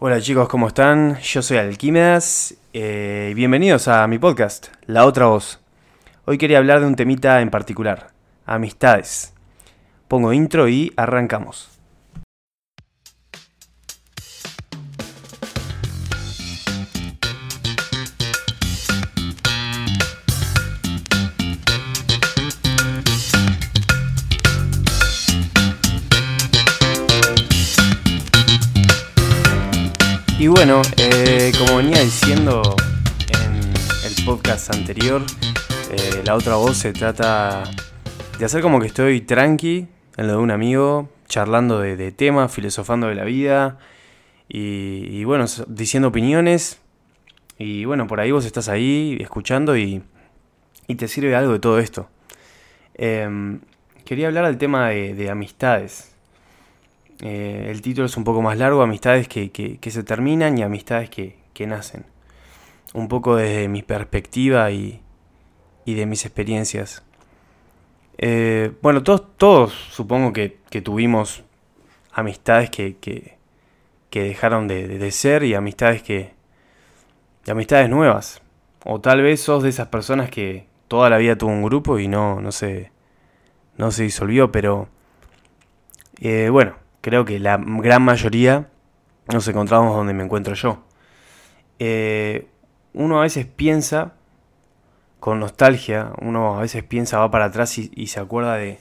Hola chicos, ¿cómo están? Yo soy Alquímedas eh, y bienvenidos a mi podcast, La Otra Voz. Hoy quería hablar de un temita en particular, amistades. Pongo intro y arrancamos. Bueno, eh, como venía diciendo en el podcast anterior, eh, la otra voz se trata de hacer como que estoy tranqui en lo de un amigo, charlando de, temas, filosofando de la vida y, bueno, diciendo opiniones. Y bueno, por ahí vos estás ahí escuchando y, te sirve algo de todo esto. Em, quería hablar del tema de amistades. Eh, el título es un poco más largo, amistades que, se terminan y amistades que, nacen. Un poco desde mi perspectiva y, de mis experiencias. Eh, bueno, todos, todos supongo que, tuvimos amistades que, dejaron de, ser y amistades que... Y amistades nuevas. O tal vez sos de esas personas que toda la vida tuvo un grupo y no, no, se, no se disolvió, pero... Eh, bueno, creo que la gran mayoría nos encontramos donde me encuentro yo. Eh, uno a veces piensa con nostalgia, uno a veces piensa, va para atrás y, se acuerda de,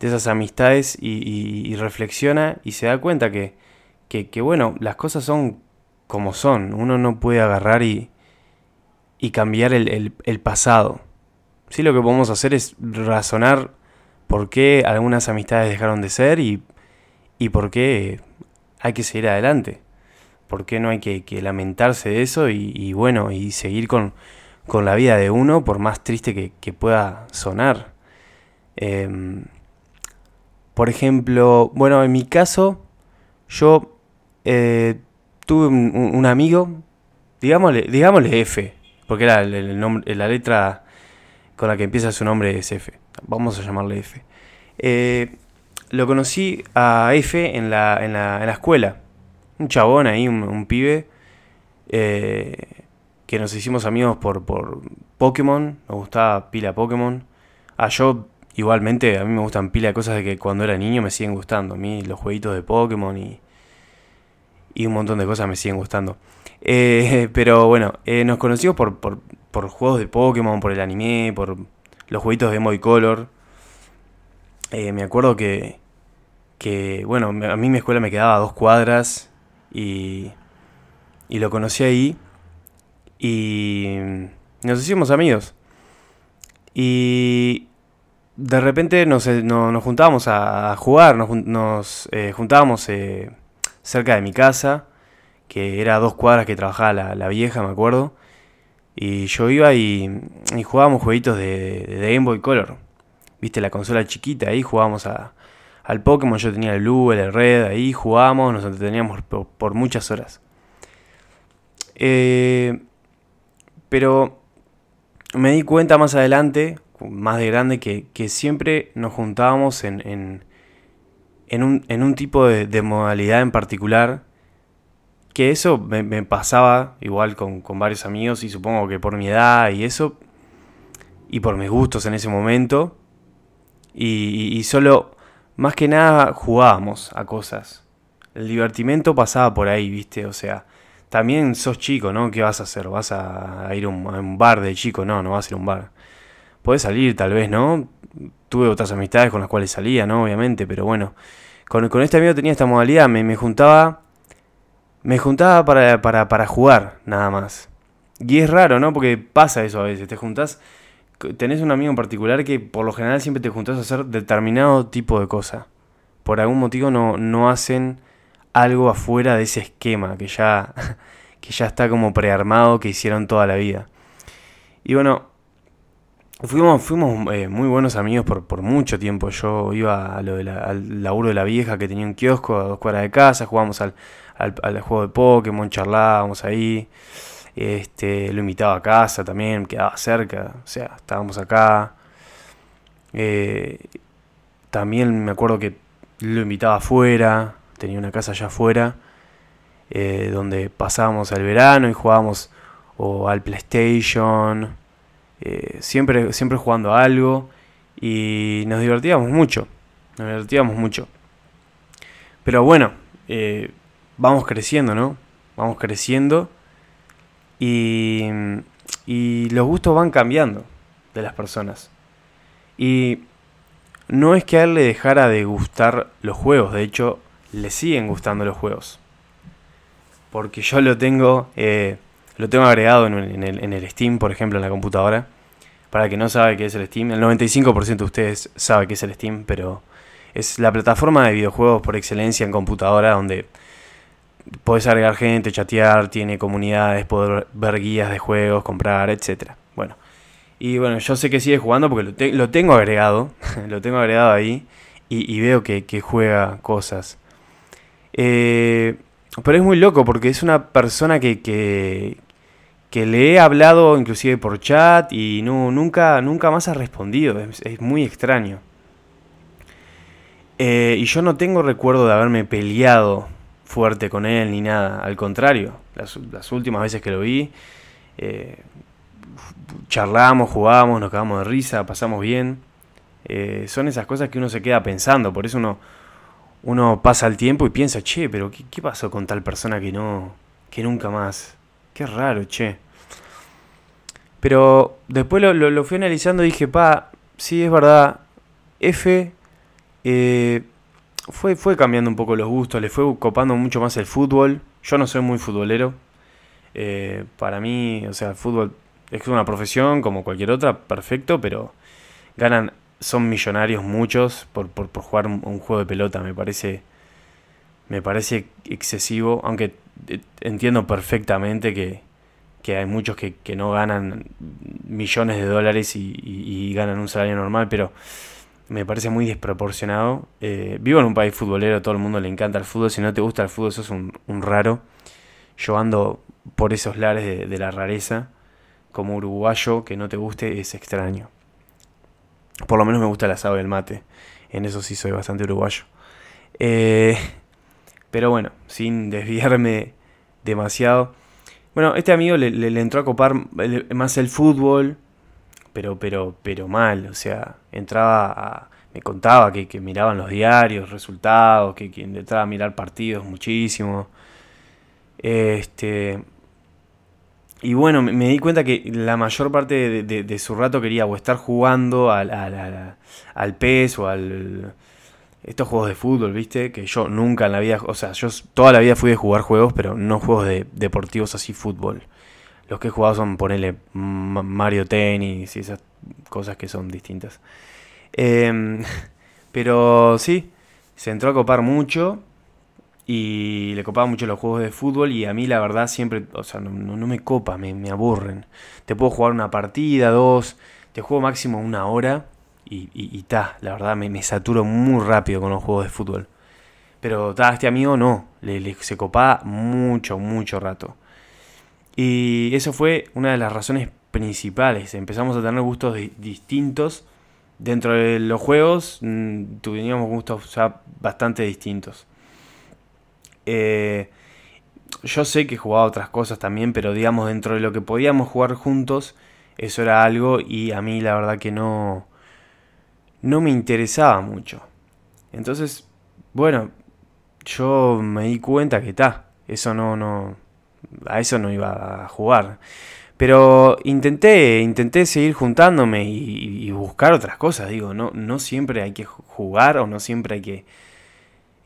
esas amistades y, reflexiona y se da cuenta que, que, bueno, las cosas son como son, uno no puede agarrar y, cambiar el, el pasado. Sí, lo que podemos hacer es razonar por qué algunas amistades dejaron de ser y y por qué hay que seguir adelante. ¿Por qué no hay que, lamentarse de eso y, bueno, y seguir con, la vida de uno, por más triste que, pueda sonar? Em, por ejemplo, bueno, en mi caso, yo eh, tuve un, amigo, digámosle, digámosle F, porque nombre, la letra con la que empieza su nombre es F. Vamos a llamarle F. Eh, lo conocí a F en la, en la, en la escuela. Un chabón ahí, un, pibe. Eh, que nos hicimos amigos por, por Pokémon. Nos gustaba pila Pokémon. Ah, yo igualmente, a mí me gustan pila cosas de que cuando era niño me siguen gustando. A mí los jueguitos de Pokémon y, y un montón de cosas me siguen gustando. Eh, pero bueno, eh, nos conocimos por, por, por, juegos de Pokémon, por el anime, por los jueguitos de Game Color. Eh, me acuerdo que, que, bueno, a mí mi escuela me quedaba a dos cuadras y, y lo conocí ahí y nos hicimos amigos. Y de repente nos, eh, nos juntábamos a jugar, nos, nos eh, juntábamos cerca de mi casa, que era dos cuadras que trabajaba la, vieja, me acuerdo. Y yo iba y, y jugábamos jueguitos de, de Game Boy Color viste la consola chiquita, ahí jugábamos a, al Pokémon, yo tenía el Blue, el Red, ahí jugábamos, nos entreteníamos por, muchas horas. Eh, pero me di cuenta más adelante, más de grande, que, siempre nos juntábamos en, en, un, tipo de, modalidad en particular. Que eso me, pasaba igual con, con, varios amigos y supongo que por mi edad y eso, y por mis gustos en ese momento, y, solo, más que nada, jugábamos a cosas. El divertimento pasaba por ahí, ¿viste? O sea, también sos chico, ¿no? ¿Qué vas a hacer? ¿Vas a ir a un, bar de chico? No, no vas a ir a un bar. Podés salir, tal vez, ¿no? Tuve otras amistades con las cuales salía, ¿no? Obviamente, pero bueno. Con, con este amigo tenía esta modalidad, me, me juntaba. Me juntaba para, para, para jugar, nada más. Y es raro, ¿no? Porque pasa eso a veces. Te juntás tenés un amigo en particular que por lo general siempre te juntás a hacer determinado tipo de cosa. Por algún motivo no, no hacen algo afuera de ese esquema que ya, que ya está como prearmado, que hicieron toda la vida. Y bueno, fuimos, fuimos eh, muy buenos amigos por, por, mucho tiempo. Yo iba a lo de al laburo de la vieja que tenía un kiosco a dos cuadras de casa, jugábamos al, al, al juego de Pokémon, charlábamos ahí. Este, lo invitaba a casa también, quedaba cerca, o sea, estábamos acá. Eh, también me acuerdo que lo invitaba afuera, tenía una casa allá afuera. eh, donde pasábamos el verano y jugábamos o al PlayStation, eh, siempre, siempre jugando algo y nos divertíamos mucho, nos divertíamos mucho. Pero bueno, vamos creciendo, ¿no? Vamos creciendo y, y los gustos van cambiando de las personas. Y no es que a él le dejara de gustar los juegos, de hecho, le siguen gustando los juegos. Porque yo lo tengo, eh, lo tengo agregado en, el, Steam, por ejemplo, en la computadora. Para que no sabe qué es el Steam, el 95% de ustedes sabe qué es el Steam, pero es la plataforma de videojuegos por excelencia en computadora donde puedes agregar gente, chatear, tiene comunidades, poder ver guías de juegos, comprar, etc. Bueno, y bueno, yo sé que sigue jugando porque lo, tengo agregado, lo tengo agregado ahí y, veo que, juega cosas. Eh, pero es muy loco porque es una persona que, que, le he hablado inclusive por chat y no, nunca, nunca más ha respondido, es, muy extraño. Eh, y yo no tengo recuerdo de haberme peleado fuerte con él ni nada, al contrario, las, últimas veces que lo vi, eh, charlamos, jugamos, nos cagamos de risa, pasamos bien. Eh, son esas cosas que uno se queda pensando, por eso uno, uno pasa el tiempo y piensa, che, pero ¿qué, pasó con tal persona que no, que nunca más? Qué raro, che. Pero después lo, fui analizando y dije, pa, sí, es verdad, F eh, fue, fue cambiando un poco los gustos, le fue copando mucho más el fútbol. Yo no soy muy futbolero. Eh, para mí, o sea, el fútbol es una profesión como cualquier otra, perfecto, pero ganan, son millonarios muchos por, por, jugar un, juego de pelota, me parece, me parece excesivo, aunque eh, entiendo perfectamente que, hay muchos que, no ganan millones de dólares y, ganan un salario normal, pero me parece muy desproporcionado. Eh, vivo en un país futbolero, todo el mundo le encanta el fútbol, si no te gusta el fútbol sos un, un raro. Yo ando por esos lares de la rareza como uruguayo que no te guste es extraño. Por lo menos me gusta el asado y el mate. En eso sí soy bastante uruguayo. Eh, pero bueno, sin desviarme demasiado. Bueno, este amigo le, entró a copar más el fútbol, pero, pero, pero mal. O sea, entraba a, me contaba que, que, miraban los diarios, resultados, que, que entraba a mirar partidos muchísimo. Este, y bueno, me, di cuenta que la mayor parte de, su rato quería o estar jugando al, al, al, PES o al... Estos juegos de fútbol, ¿viste? Que yo nunca en la vida... O sea, yo toda la vida fui de jugar juegos, pero no juegos de, deportivos así, fútbol. Los que he jugado son, ponerle Mario Tennis y esas cosas que son distintas. Em, pero sí, se entró a copar mucho y le copaba mucho los juegos de fútbol y a mí la verdad siempre, o sea, no, me copa, me, aburren. Te puedo jugar una partida, dos, te juego máximo una hora y, ta, la verdad me, me, saturo muy rápido con los juegos de fútbol. Pero ta, este amigo no, le, se copaba mucho, mucho rato. Y eso fue una de las razones principales. Empezamos a tener gustos distintos. Dentro de los juegos mm, teníamos gustos ya bastante distintos. Eh, yo sé que jugaba otras cosas también, pero digamos dentro de lo que podíamos jugar juntos, eso era algo y a mí la verdad que no, no me interesaba mucho. Entonces, bueno, yo me di cuenta que está, eso no, no, a eso no iba a jugar. Pero intenté, intenté seguir juntándome y, buscar otras cosas, digo, no, no siempre hay que jugar o no siempre hay que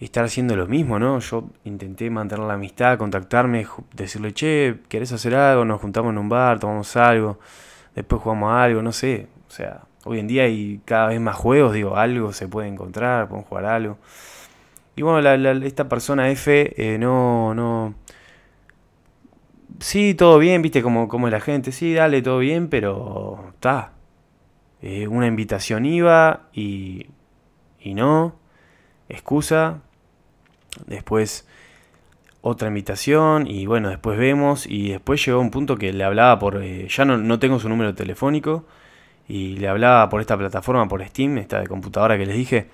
estar haciendo lo mismo, ¿no? Yo intenté mantener la amistad, contactarme, decirle, che, ¿querés hacer algo? Nos juntamos en un bar, tomamos algo, después jugamos algo, no sé. O sea, hoy en día hay cada vez más juegos, digo, algo se puede encontrar, podemos jugar algo. Y bueno, esta persona F eh, no, no... Sí, todo bien, viste como, como la gente, sí, dale, todo bien, pero está. Eh, una invitación iba y, y no. Excusa, después otra invitación y bueno, después vemos y después llegó un punto que le hablaba por, eh, ya no, no, tengo su número telefónico y le hablaba por esta plataforma, por Steam, esta de computadora que les dije,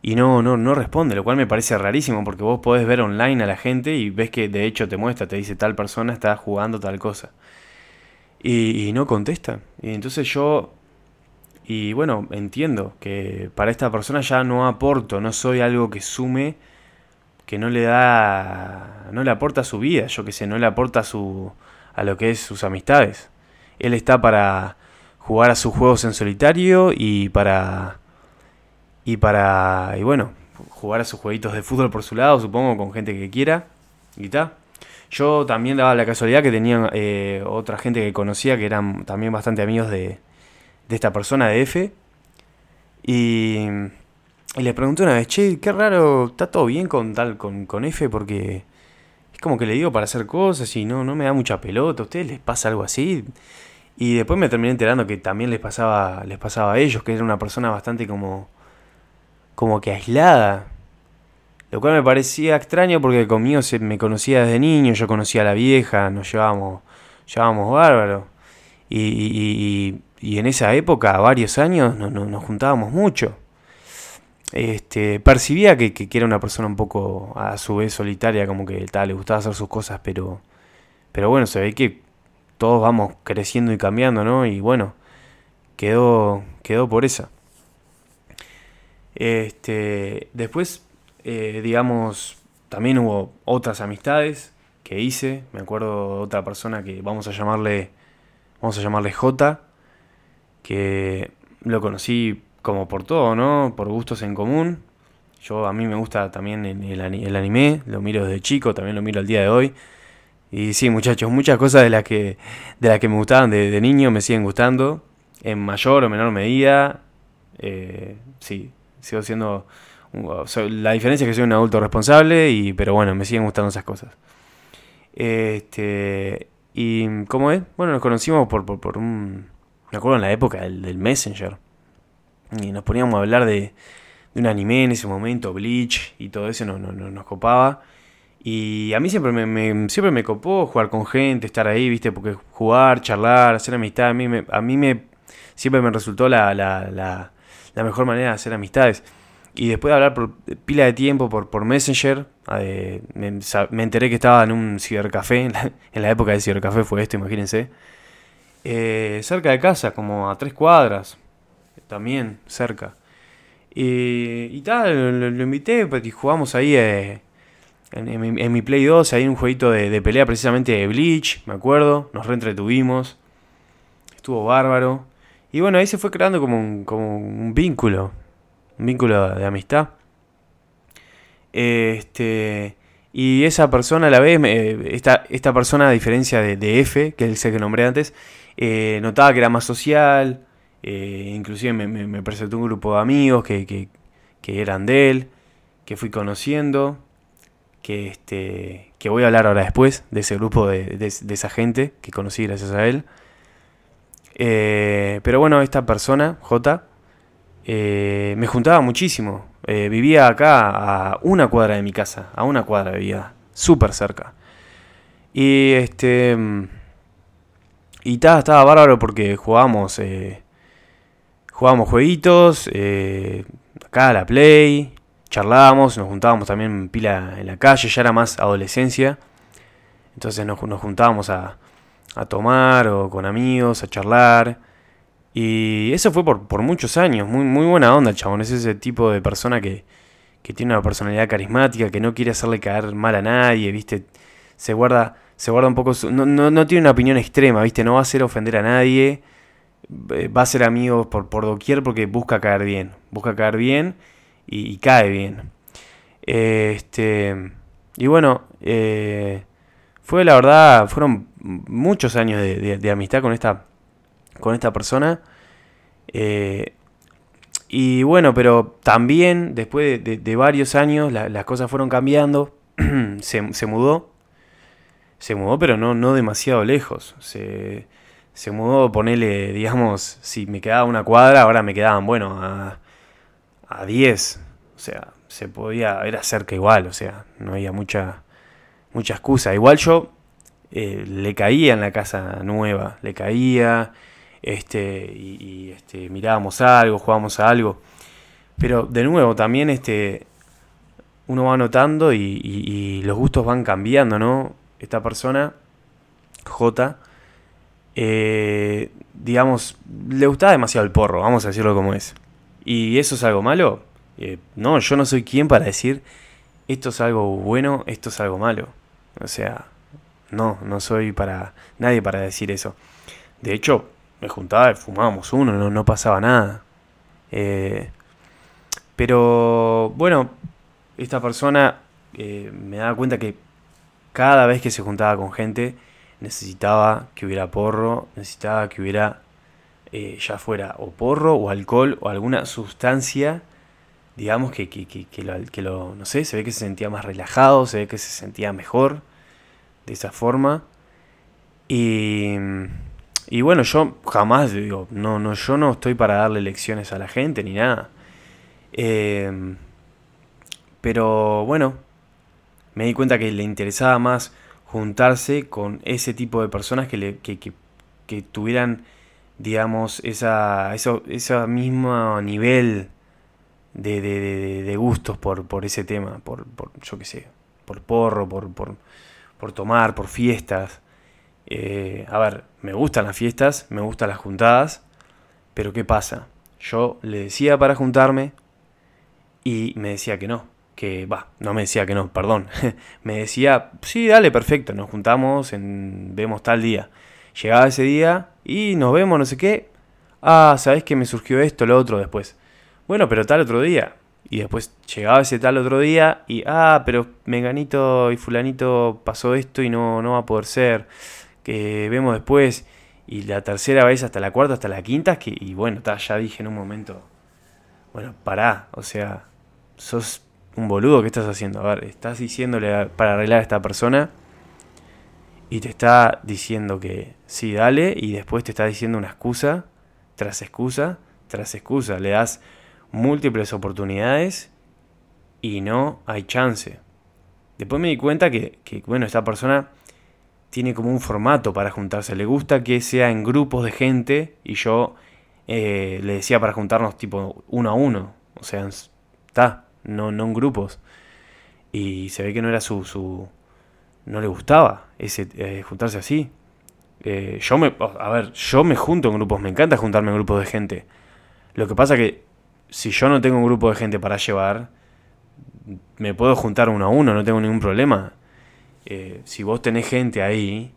y no, no, no responde, lo cual me parece rarísimo porque vos podés ver online a la gente y ves que de hecho te muestra, te dice tal persona está jugando tal cosa. Y, no contesta. Y entonces yo, y bueno, entiendo que para esta persona ya no aporto, no soy algo que sume, que no le da, no le aporta su vida, yo que sé, no le aporta a, su, a lo que es sus amistades. Él está para jugar a sus juegos en solitario y para y para, y bueno, jugar a sus jueguitos de fútbol por su lado, supongo, con gente que quiera. Y está. Yo también daba la casualidad que tenía eh, otra gente que conocía que eran también bastante amigos de, de esta persona de F. Y, y les pregunté una vez, che, qué raro, ¿está todo bien con tal, con, con F? Porque es como que le digo para hacer cosas y no, no me da mucha pelota. ¿A ustedes les pasa algo así? Y después me terminé enterando que también les pasaba, les pasaba a ellos, que era una persona bastante como como que aislada. Lo cual me parecía extraño porque conmigo se me conocía desde niño, yo conocía a la vieja, nos llevábamos, llevábamos bárbaro. Y, y, en esa época, varios años, no, nos juntábamos mucho. Este, percibía que, que, era una persona un poco a su vez solitaria, como que tal, le gustaba hacer sus cosas, pero, pero bueno, se ve que todos vamos creciendo y cambiando, ¿no? Y bueno, quedó, quedó por esa. Este, después, eh, digamos, también hubo otras amistades que hice. Me acuerdo de otra persona que vamos a llamarle, vamos a llamarle J, que lo conocí como por todo, ¿no? Por gustos en común. Yo a mí me gusta también el, anime, lo miro desde chico, también lo miro al día de hoy. Y sí, muchachos, muchas cosas de las que, de las que me gustaban de, de niño me siguen gustando, en mayor o menor medida. Eh, sí, sigo siendo... la diferencia es que soy un adulto responsable, y, pero bueno, me siguen gustando esas cosas. Este, y ¿cómo es? Bueno, nos conocimos por, por, un... Me acuerdo en la época del, Messenger. Y nos poníamos a hablar de, de, un anime en ese momento, Bleach, y todo eso no, no, nos copaba. Y a mí siempre me, siempre me copó jugar con gente, estar ahí, ¿viste? Porque jugar, charlar, hacer amistad, a mí me, a mí me siempre me resultó la la mejor manera de hacer amistades. Y después de hablar por pila de tiempo por, por Messenger, eh, me, enteré que estaba en un cibercafé, en la, época del cibercafé fue esto, imagínense. Eh, cerca de casa, como a tres cuadras, también cerca. y tal, lo, invité pues, y jugamos ahí eh, en, mi, Play 2, ahí un jueguito de, de, pelea precisamente de Bleach, me acuerdo, nos reentretuvimos, estuvo bárbaro. Y bueno, ahí se fue creando como un, como un vínculo, un vínculo de amistad. Este, y esa persona a la vez, esta, esta persona a diferencia de, F, que es el que nombré antes, eh, notaba que era más social, eh, inclusive me, presentó un grupo de amigos que, que, que, eran de él, que fui conociendo, que, este, que voy a hablar ahora después de ese grupo de, de esa gente que conocí gracias a él. Eh, pero bueno, esta persona, J, eh, me juntaba muchísimo. Eh, vivía acá a una cuadra de mi casa, a una cuadra vivía, súper cerca. Y este. Y estaba, estaba bárbaro porque jugábamos. jugábamos jueguitos. acá a la Play. Charlábamos, nos juntábamos también pila en la calle, ya era más adolescencia. Entonces nos juntábamos a, a tomar o con amigos, a charlar. Y eso fue por, por muchos años, muy, muy buena onda el chabón, es ese tipo de persona que, que tiene una personalidad carismática, que no quiere hacerle caer mal a nadie, ¿viste? Se guarda, se guarda un poco, no, no, no, tiene una opinión extrema, ¿viste? No va a hacer ofender a nadie, eh, va a ser amigo por, por doquier porque busca caer bien, busca caer bien y, cae bien. Este, y bueno, eh, fue la verdad, fueron muchos años de, amistad con esta, con esta persona. Eh, y bueno, pero también después de, varios años las cosas fueron cambiando. se, mudó. Se mudó, pero no, no demasiado lejos. Se, se mudó, ponele, digamos, si me quedaba una cuadra, ahora me quedaban, bueno, a, a 10. O sea, se podía, era cerca igual, o sea, no había mucha, mucha excusa. Igual yo eh, le caía en la casa nueva, le caía, este, y, este, mirábamos algo, jugábamos a algo. Pero de nuevo, también este, uno va notando y, los gustos van cambiando, ¿no? Esta persona, J, eh, digamos, le gustaba demasiado el porro, vamos a decirlo como es. ¿Y eso es algo malo? Eh, no, yo no soy quien para decir esto es algo bueno, esto es algo malo. O sea, no, no soy para nadie para decir eso. De hecho, me juntaba y fumábamos uno, no, no pasaba nada. Eh, pero bueno, esta persona eh, me daba cuenta que cada vez que se juntaba con gente necesitaba que hubiera porro, necesitaba que hubiera eh, ya fuera o porro o alcohol o alguna sustancia, digamos que, que, que, lo, que lo, no sé, se ve que se sentía más relajado, se ve que se sentía mejor de esa forma. Y, y bueno, yo jamás digo, no, no, yo no estoy para darle lecciones a la gente ni nada. Eh, pero bueno, me di cuenta que le interesaba más juntarse con ese tipo de personas que, le, que, que, tuvieran, digamos, esa, eso, ese mismo nivel de, de, de, gustos por, por ese tema, por, por yo qué sé, por porro, por, por, por tomar, por fiestas. Eh, a ver, me gustan las fiestas, me gustan las juntadas, pero ¿qué pasa? Yo le decía para juntarme y me decía que no que, va, no me decía que no, perdón, me decía, sí, dale, perfecto, nos juntamos, en, vemos tal día. Llegaba ese día y nos vemos, no sé qué. Ah, ¿sabés que me surgió esto, lo otro después? Bueno, pero tal otro día. Y después llegaba ese tal otro día y, ah, pero Menganito y Fulanito pasó esto y no, no va a poder ser. Que vemos después. Y la tercera vez hasta la cuarta, hasta la quinta, que, y bueno, ya dije en un momento, bueno, pará, o sea, sos un boludo, ¿qué estás haciendo? A ver, estás diciéndole para arreglar a esta persona y te está diciendo que sí, dale, y después te está diciendo una excusa, tras excusa, tras excusa. Le das múltiples oportunidades y no hay chance. Después me di cuenta que, bueno, esta persona tiene como un formato para juntarse. Le gusta que sea en grupos de gente y yo eh, le decía para juntarnos tipo uno a uno. O sea, está, no, no en grupos. Y se ve que no era su. su no le gustaba ese, eh, juntarse así. Eh, yo me. A ver, yo me junto en grupos, me encanta juntarme en grupos de gente. Lo que pasa que si yo no tengo un grupo de gente para llevar, me puedo juntar uno a uno, no tengo ningún problema. Eh, si vos tenés gente ahí,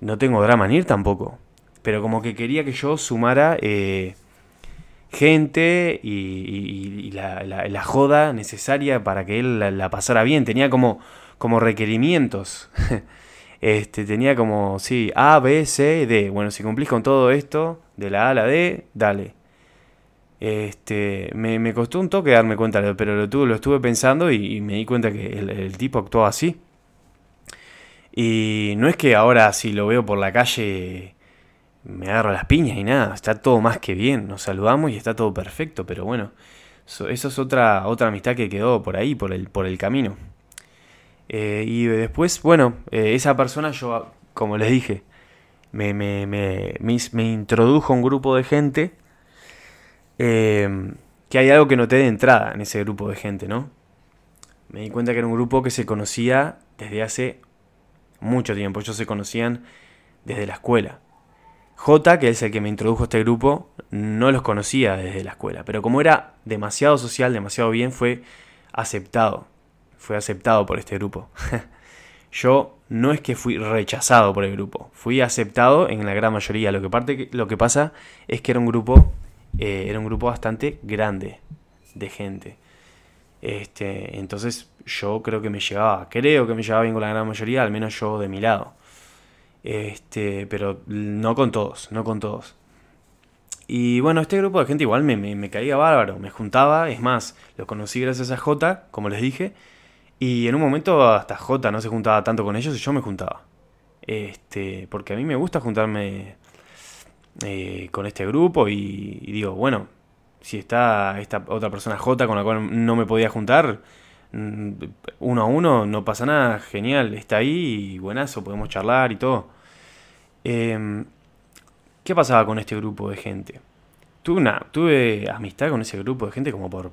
no tengo drama en ir tampoco. Pero como que quería que yo sumara gente y, la, joda necesaria para que él la, pasara bien. Tenía como, como requerimientos. este, tenía como, sí, A, B, C, D. Bueno, si cumplís con todo esto, de la A a la D, dale. Este, me, costó un toque darme cuenta, pero lo, tuve, lo estuve pensando y, me di cuenta que el, el tipo actuaba así. Y no es que ahora si lo veo por la calle me agarro las piñas y nada, está todo más que bien, nos saludamos y está todo perfecto, pero bueno, eso, es otra, otra amistad que quedó por ahí, por el, por el camino. Eh, y después, bueno, eh, esa persona yo, como les dije, me, me, me, me, introdujo a un grupo de gente eh, que hay algo que noté de entrada en ese grupo de gente, ¿no? Me di cuenta que era un grupo que se conocía desde hace mucho tiempo, ellos se conocían desde la escuela. J, que es el que me introdujo a este grupo, no los conocía desde la escuela, pero como era demasiado social, demasiado bien, fue aceptado. Fue aceptado por este grupo. Yo no es que fui rechazado por el grupo, fui aceptado en la gran mayoría. Lo que, parte, lo que pasa es que era un grupo, eh, era un grupo bastante grande de gente. Este, entonces yo creo que me llevaba, creo que me llevaba bien con la gran mayoría, al menos yo de mi lado. Este, pero no con todos, no con todos. Y bueno, este grupo de gente igual me, me, caía bárbaro, me juntaba, es más, lo conocí gracias a J, como les dije, y en un momento hasta J no se juntaba tanto con ellos y yo me juntaba. Este, porque a mí me gusta juntarme eh, con este grupo y, digo, bueno, si está esta otra persona J con la cual no me podía juntar, mm, uno a uno, no pasa nada, genial, está ahí y buenazo, podemos charlar y todo. Em, ¿Qué pasaba con este grupo de gente? tuve, una, tuve amistad con ese grupo de gente como por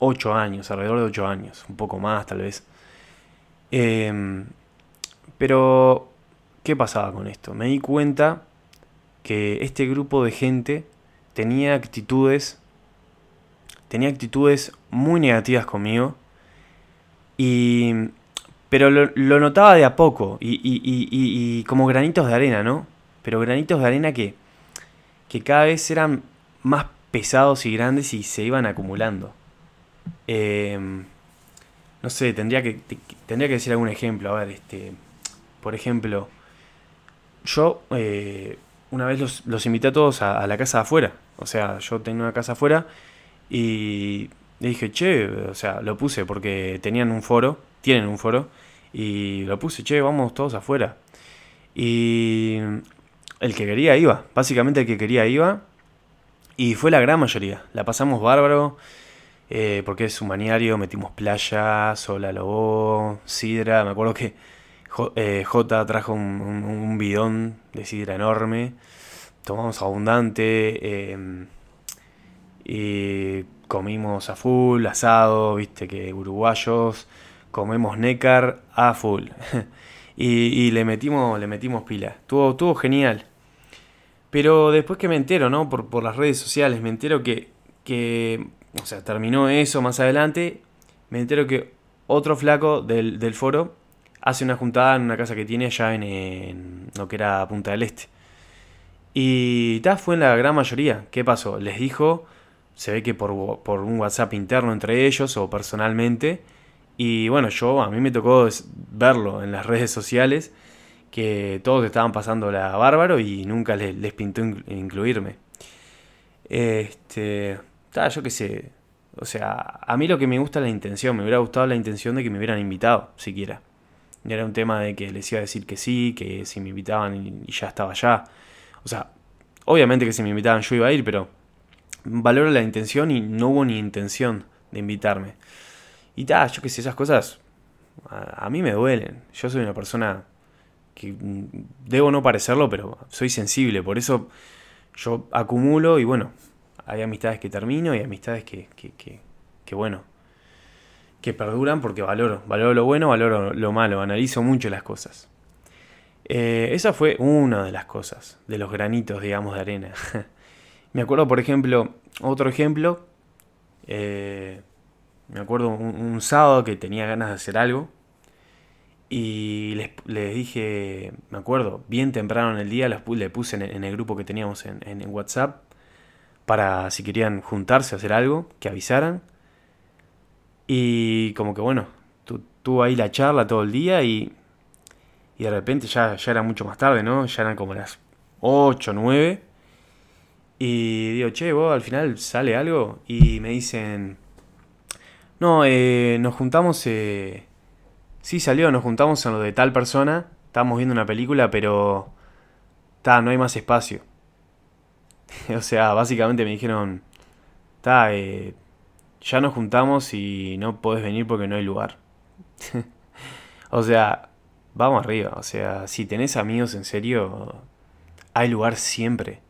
8 años, alrededor de 8 años, un poco más tal vez. Em, pero, ¿qué pasaba con esto? Me di cuenta que este grupo de gente tenía actitudes, tenía actitudes muy negativas conmigo. Y, pero lo, notaba de a poco y, y, como granitos de arena, ¿no? Pero granitos de arena que, que cada vez eran más pesados y grandes y se iban acumulando. Em, no sé, tendría que, tendría que decir algún ejemplo. A ver, este, por ejemplo, yo eh, una vez los, invité a todos a, la casa afuera. O sea, yo tenía una casa afuera y dije, che, o sea, lo puse porque tenían un foro, tienen un foro, y lo puse, che, vamos todos afuera. Y el que quería iba, básicamente el que quería iba, y fue la gran mayoría. La pasamos bárbaro. Eh, porque es un maniario, metimos playa, sola lobo, sidra, me acuerdo que J, eh, trajo un, bidón de sidra enorme, tomamos abundante em, y comimos a full, asado, viste que uruguayos, comemos nécar a full. y, le metimos, le metimos pila. Estuvo, estuvo genial. Pero después que me entero, ¿no? Por, por las redes sociales, me entero que, que o sea, terminó eso más adelante, me entero que otro flaco del, foro hace una juntada en una casa que tiene allá en, lo que era Punta del Este. Y tal, fue en la gran mayoría. ¿Qué pasó? Les dijo, se ve que por, por, un WhatsApp interno entre ellos o personalmente. Y bueno, yo a mí me tocó verlo en las redes sociales, que todos estaban pasando la bárbaro y nunca les, les pintó incluirme. Este, yo qué sé. O sea, a mí lo que me gusta es la intención. Me hubiera gustado la intención de que me hubieran invitado, siquiera. Era un tema de que les iba a decir que sí, que si me invitaban y, ya estaba allá. O sea, obviamente que si me invitaban yo iba a ir, pero valoro la intención y no hubo ni intención de invitarme. Y tal, yo qué sé, esas cosas a, mí me duelen. Yo soy una persona que mm, debo no parecerlo, pero soy sensible. Por eso yo acumulo y bueno, hay amistades que termino y amistades que, que, bueno, que perduran porque valoro, valoro lo bueno, valoro lo malo, analizo mucho las cosas. Eh, esa fue una de las cosas, de los granitos, digamos, de arena. me acuerdo, por ejemplo, otro ejemplo, eh, me acuerdo un, sábado que tenía ganas de hacer algo y les, dije, me acuerdo, bien temprano en el día, le puse en el, grupo que teníamos en, en WhatsApp, para si querían juntarse a hacer algo, que avisaran. Y como que bueno, tuvo ahí la charla todo el día y, y de repente ya, ya era mucho más tarde, ¿no? Ya eran como las 8, 9. Y digo, che, vos al final sale algo. Y me dicen, no, eh, nos juntamos, eh... sí salió, nos juntamos en lo de tal persona. Estábamos viendo una película, pero... Ta, no hay más espacio. o sea, básicamente me dijeron, está, eh, ya nos juntamos y no podés venir porque no hay lugar. o sea, vamos arriba. O sea, si tenés amigos en serio, hay lugar siempre.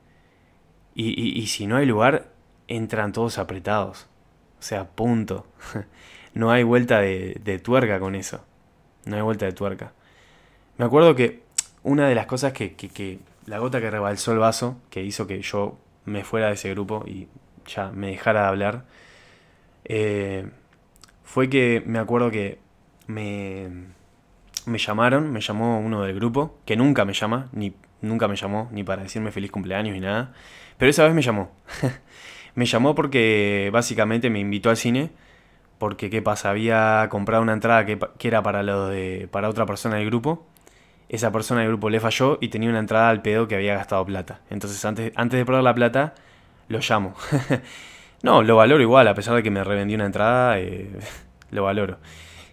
Y, y, si no hay lugar, entran todos apretados. O sea, punto. no hay vuelta de, de tuerca con eso. No hay vuelta de tuerca. Me acuerdo que una de las cosas que, que, que la gota que rebalsó el vaso, que hizo que yo me fuera de ese grupo y ya me dejara de hablar, eh, fue que me acuerdo que me, me llamaron, me llamó uno del grupo, que nunca me llama, ni nunca me llamó, ni para decirme feliz cumpleaños ni nada, pero esa vez me llamó. me llamó porque básicamente me invitó al cine, porque qué pasa, había comprado una entrada que, era para, lo de, para otra persona del grupo, esa persona del grupo le falló y tenía una entrada al pedo que había gastado plata. Entonces antes, antes de probar la plata, lo llamo. no, lo valoro igual, a pesar de que me revendí una entrada, eh, lo valoro.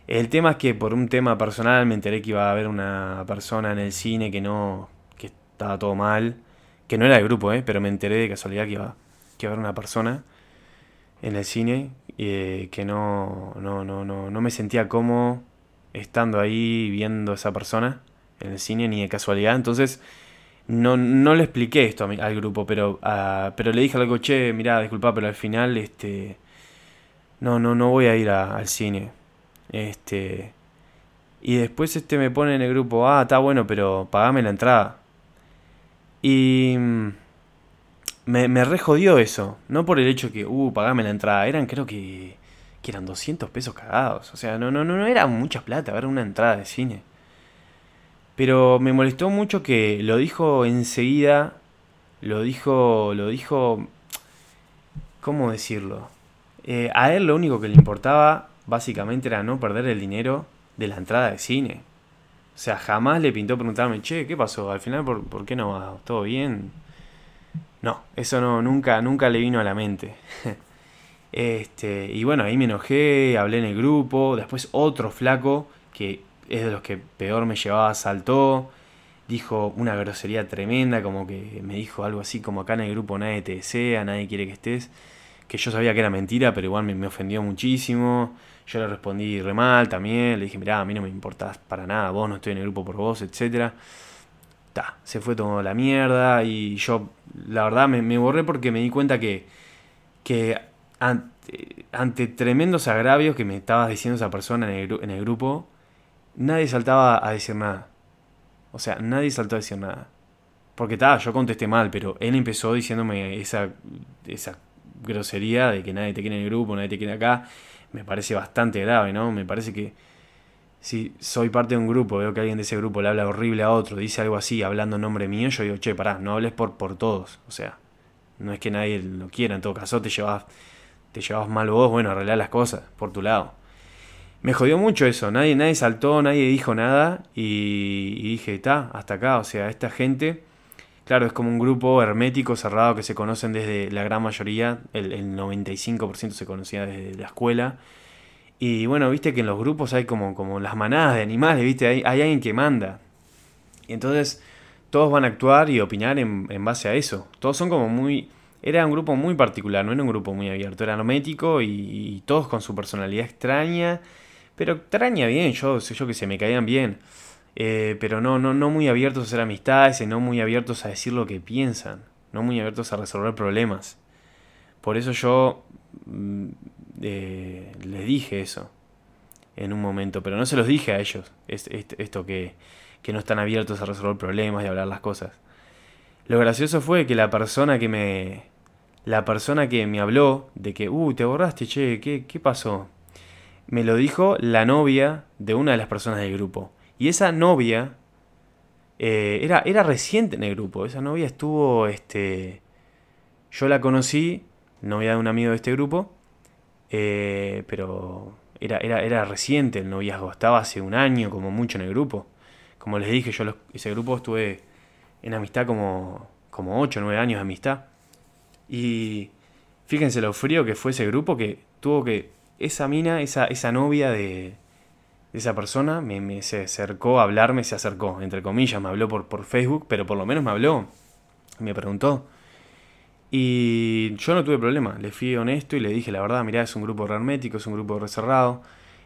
El tema es que por un tema personal me enteré que iba a haber una persona en el cine que no. que estaba todo mal. Que no era del grupo, eh, pero me enteré de casualidad que iba, que iba a haber una persona en el cine eh, que no, no, no, no, no me sentía cómodo estando ahí viendo a esa persona en el cine ni de casualidad. Entonces no, no le expliqué esto al grupo, pero, ah, pero le dije al coche, mira, disculpa, pero al final, este, no, no, no voy a ir al cine. Este, y después este me pone en el grupo, ah, está bueno, pero pagame la entrada. Y mm, me, me re jodió eso. No por el hecho que, uh, pagame la entrada. Eran, creo que, que eran 200 pesos cagados. O sea, no, no, no, no era mucha plata ver una entrada de cine. Pero me molestó mucho que lo dijo enseguida. Lo dijo. Lo dijo. ¿Cómo decirlo? Eh, a él lo único que le importaba, básicamente, era no perder el dinero de la entrada de cine. O sea, jamás le pintó preguntarme, che, ¿qué pasó? Al final, ¿por, ¿por qué no va? ¿Todo bien? No, eso no, nunca, nunca le vino a la mente. este, y bueno, ahí me enojé, hablé en el grupo. Después otro flaco, que es de los que peor me llevaba, saltó. Dijo una grosería tremenda, como que me dijo algo así como acá en el grupo nadie te desea, nadie quiere que estés. Que yo sabía que era mentira, pero igual me, ofendió muchísimo. Yo le respondí re mal también, le dije, mirá, a mí no me importás para nada, vos no estoy en el grupo por vos, etc. Ta, se fue todo la mierda y yo, la verdad, me, borré porque me di cuenta que, que ante, tremendos agravios que me estabas diciendo esa persona en el grupo, nadie saltaba a decir nada. O sea, nadie saltó a decir nada. Porque tal, yo contesté mal, pero él empezó diciéndome esa, esa grosería de que nadie te quiere en el grupo, nadie te quiere acá me parece bastante grave, ¿no? Me parece que si soy parte de un grupo, veo que alguien de ese grupo le habla horrible a otro, dice algo así, hablando en nombre mío, yo digo, che, pará, no hables por, por todos. O sea, no es que nadie lo quiera, en todo caso te llevas, te llevas mal vos, bueno, arreglar las cosas por tu lado. Me jodió mucho eso, nadie, nadie saltó, nadie dijo nada y, y dije, está, hasta acá, o sea, esta gente Claro, es como un grupo hermético, cerrado, que se conocen desde la gran mayoría, el, 95% se conocía desde la escuela. Y bueno, viste que en los grupos hay como, como las manadas de animales, viste, hay, hay alguien que manda. Y entonces todos van a actuar y opinar en, base a eso. Todos son como muy... Era un grupo muy particular, no era un grupo muy abierto, era hermético y todos con su personalidad extraña, pero extraña bien, yo sé yo que se me caían bien. Eh, pero no, no, no muy abiertos a hacer amistades y no muy abiertos a decir lo que piensan, no muy abiertos a resolver problemas. Por eso yo mm, eh, les dije eso en un momento, pero no se los dije a ellos, esto que, que no están abiertos a resolver problemas y hablar las cosas. Lo gracioso fue que la persona que me. La persona que me habló de que, uh, te borraste, che, ¿qué, qué pasó? Me lo dijo la novia de una de las personas del grupo. Y esa novia eh, era, era reciente en el grupo. Esa novia estuvo, este, yo la conocí, novia de un amigo de este grupo, eh, pero era, era, era reciente el noviazgo, estaba hace un año como mucho en el grupo. Como les dije, yo ese grupo estuve en amistad como, como 8 o 9 años de amistad. Y fíjense lo frío que fue ese grupo que tuvo que, esa mina, esa, esa novia de, esa persona me, se acercó a hablarme, se acercó, entre comillas, me habló por, por Facebook, pero por lo menos me habló, me preguntó. Y yo no tuve problema, le fui honesto y le dije la verdad, mirá, es un grupo hermético, es un grupo reserrado.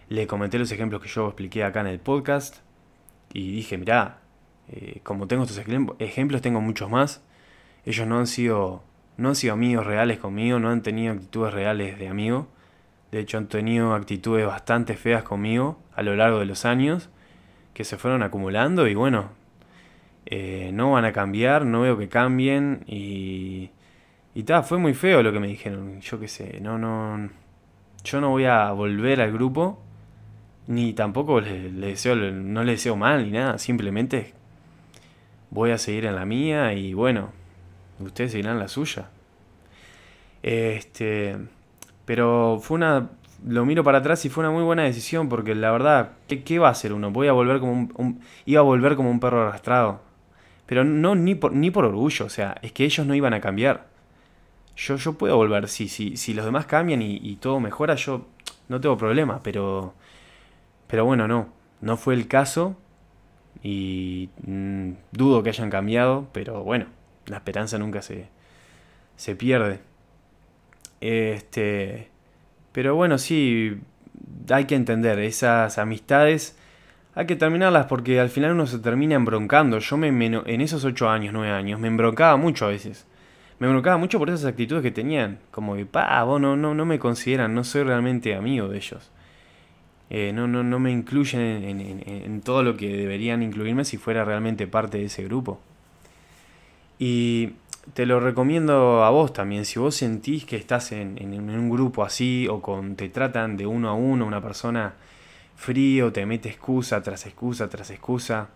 Le comenté los ejemplos que yo expliqué acá en el podcast y dije, mirá, eh, como tengo estos ejemplos, tengo muchos más. Ellos no han sido no han sido amigos reales conmigo, no han tenido actitudes reales de amigo. De hecho, han tenido actitudes bastante feas conmigo a lo largo de los años que se fueron acumulando y bueno, eh, no van a cambiar, no veo que cambien y... Y ta, fue muy feo lo que me dijeron, yo qué sé, no, no... Yo no voy a volver al grupo, ni tampoco le, deseo, no le deseo mal ni nada, simplemente voy a seguir en la mía y bueno, ustedes seguirán la suya. Este, pero fue una lo miro para atrás y fue una muy buena decisión porque la verdad, ¿qué, qué va a hacer uno? Voy a volver como un, iba a volver como un perro arrastrado. Pero no ni por, ni por orgullo, o sea, es que ellos no iban a cambiar. Yo, yo puedo volver, si, si, si los demás cambian y, todo mejora, yo no tengo problema, pero, pero bueno, no, no fue el caso y mm, dudo que hayan cambiado, pero bueno, la esperanza nunca se, se pierde. Este, pero bueno, sí, hay que entender, esas amistades hay que terminarlas porque al final uno se termina embroncando. Yo me, en esos 8 años, 9 años, me embroncaba mucho a veces. Me embroncaba mucho por esas actitudes que tenían. Como que, pa, vos no, no, me consideran, no soy realmente amigo de ellos. Eh, no, no, no me incluyen en, todo lo que deberían incluirme si fuera realmente parte de ese grupo. Y te lo recomiendo a vos también. Si vos sentís que estás en, un grupo así o con te tratan de uno a uno, una persona frío, te mete excusa tras excusa tras excusa.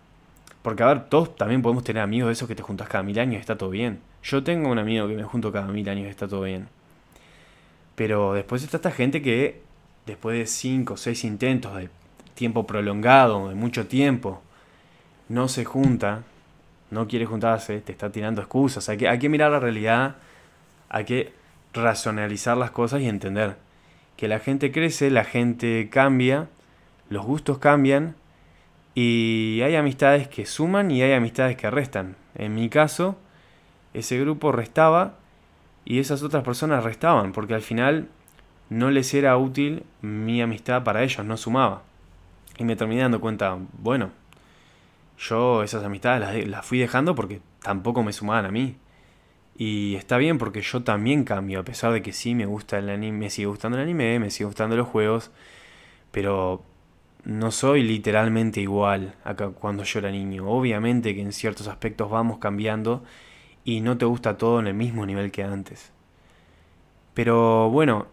Porque a ver, todos también podemos tener amigos de esos que te juntas cada mil años y está todo bien. Yo tengo un amigo que me junto cada mil años y está todo bien. Pero después está esta gente que después de cinco o seis intentos de tiempo prolongado, de mucho tiempo, no se junta, no quiere juntarse, te está tirando excusas. Hay que, hay que mirar la realidad, hay que racionalizar las cosas y entender que la gente crece, la gente cambia los gustos cambian y hay amistades que suman y hay amistades que restan. En mi caso, ese grupo restaba y esas otras personas restaban, porque al final no les era útil mi amistad para ellos, no sumaba. Y me terminé dando cuenta, bueno, yo esas amistades las, fui dejando porque tampoco me sumaban a mí. Y está bien porque yo también cambio, a pesar de que sí me gusta el anime, me sigue gustando el anime, me sigue gustando los juegos, pero no soy literalmente igual a cuando yo era niño. Obviamente que en ciertos aspectos vamos cambiando y no te gusta todo en el mismo nivel que antes. Pero bueno,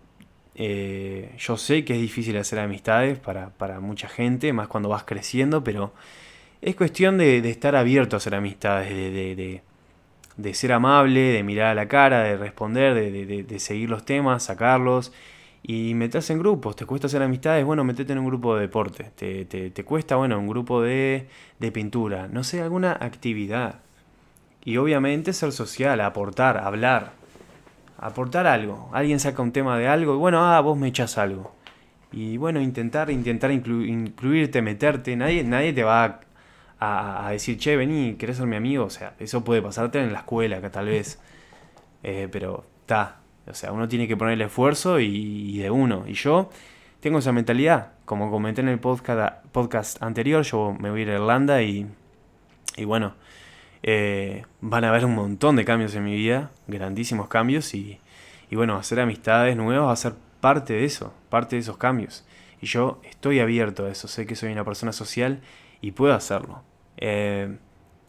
eh, yo sé que es difícil hacer amistades para, mucha gente, más cuando vas creciendo, pero es cuestión de, estar abierto a hacer amistades, de, de, ser amable, de mirar a la cara, de responder, de, seguir los temas, sacarlos y meterse en grupos. ¿Te cuesta hacer amistades? Bueno, metete en un grupo de deporte. ¿Te, te, cuesta? Bueno, un grupo de, de pintura. No sé, alguna actividad. Y obviamente ser social, aportar, hablar. Aportar algo. Alguien saca un tema de algo y bueno, ah, vos me echas algo. Y bueno, intentar, intentar incluirte, meterte. Nadie, nadie te va a, a, decir, che, vení, ¿querés ser mi amigo? O sea, eso puede pasarte en la escuela, que tal vez. Eh, pero está, o sea, uno tiene que poner el esfuerzo y, de uno. Y yo tengo esa mentalidad. Como comenté en el podcast, podcast anterior, yo me voy a ir a Irlanda y, y bueno, eh, van a haber un montón de cambios en mi vida, grandísimos cambios y, y bueno, hacer amistades nuevas va a ser parte de eso, parte de esos cambios. Y yo estoy abierto a eso, sé que soy una persona social y puedo hacerlo. Eh,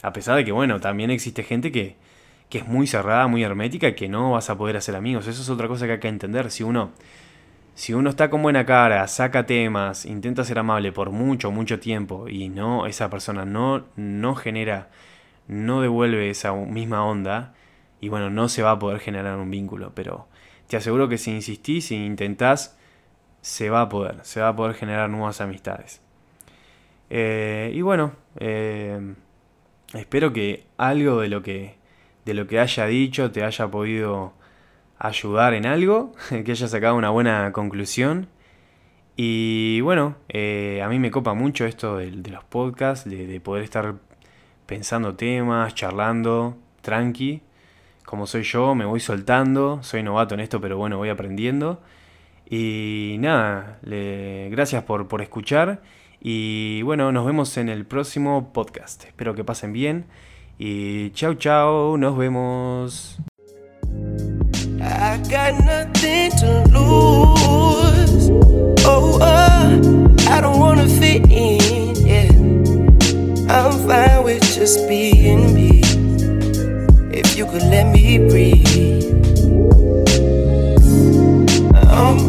a pesar de que, bueno, también existe gente que, que es muy cerrada, muy hermética, que no vas a poder hacer amigos. Eso es otra cosa que hay que entender. Si uno, si uno está con buena cara, saca temas, intenta ser amable por mucho, mucho tiempo y no, esa persona no, no genera, no devuelve esa misma onda, y bueno, no se va a poder generar un vínculo. Pero te aseguro que si insistís, si intentás, se va a poder, se va a poder generar nuevas amistades. Eh, y bueno, eh, espero que algo de lo que de lo que haya dicho te haya podido ayudar en algo, que haya sacado una buena conclusión. Y bueno, eh, a mí me copa mucho esto de, los podcasts, de, poder estar pensando temas, charlando, tranqui. Como soy yo, me voy soltando, soy novato en esto, pero bueno, voy aprendiendo. Y nada, gracias por, por escuchar. Y bueno, nos vemos en el próximo podcast. Espero que pasen bien. Y chao, chao, nos vemos. I got nothing to lose. Oh, uh, I don't wanna fit in, yeah. I'm fine with just being me. If you could let me breathe. I'm